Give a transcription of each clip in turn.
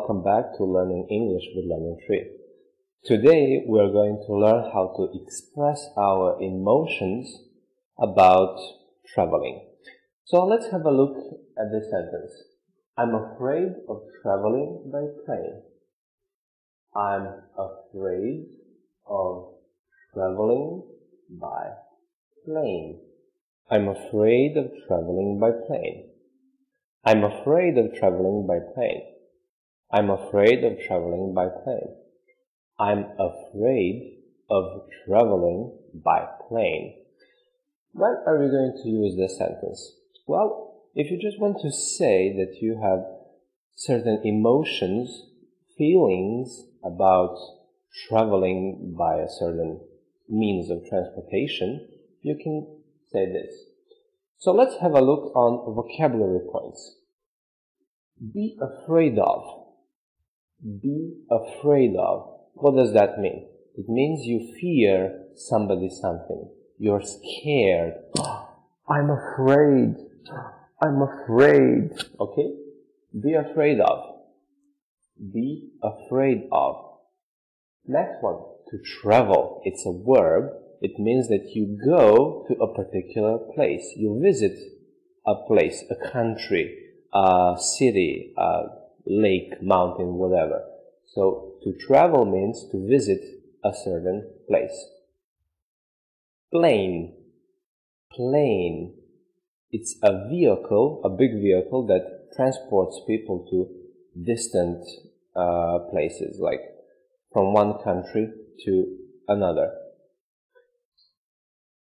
back to learning English with Lemon Tree. Today we are going to learn how to express our emotions about traveling. So let's have a look at this sentence. I'm afraid of traveling by plane. I'm afraid of traveling by plane. I'm afraid of traveling by plane. I'm afraid of traveling by plane. I'm afraid of traveling by plane. I'm afraid of traveling by plane. When are we going to use this sentence? Well, if you just want to say that you have certain emotions, feelings about traveling by a certain means of transportation, you can say this. So let's have a look on vocabulary points. Be afraid of. Be afraid of. What does that mean? It means you fear somebody something. You're scared. I'm afraid. I'm afraid. Okay? Be afraid of. Be afraid of. Next one. To travel. It's a verb. It means that you go to a particular place. You visit a place, a country, a city, a lake, mountain, whatever. So to travel means to visit a certain place. Plane. Plane. It's a vehicle, a big vehicle that transports people to distant uh, places, like from one country to another.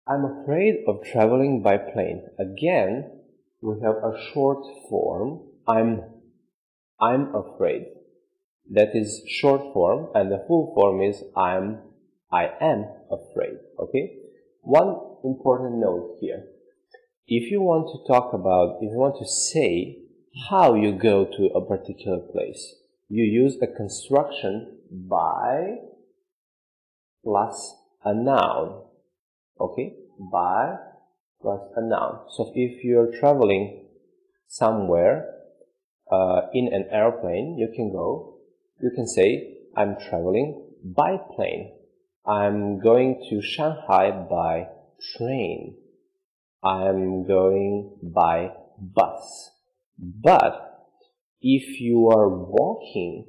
I'm afraid of traveling by plane. Again, we have a short form. I'm, I'm afraid. That is short form, and the full form is I'm, I am afraid. Okay? One important note here. If you want to talk about, if you want to say how you go to a particular place, you use a construction by plus a noun. Okay? By plus a noun. So if you're traveling somewhere uh, in an airplane, you can go, you can say, I'm traveling by plane. I'm going to Shanghai by train. I'm going by bus. But if you are walking,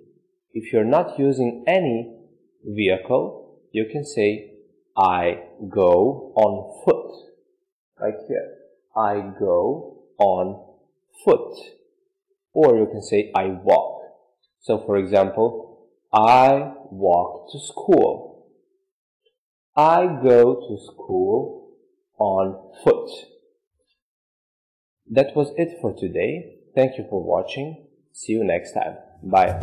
if you're not using any vehicle, you can say, I go on foot. Like here. I go on foot or you can say I walk. So for example, I walk to school. I go to school on foot. That was it for today. Thank you for watching. See you next time. Bye.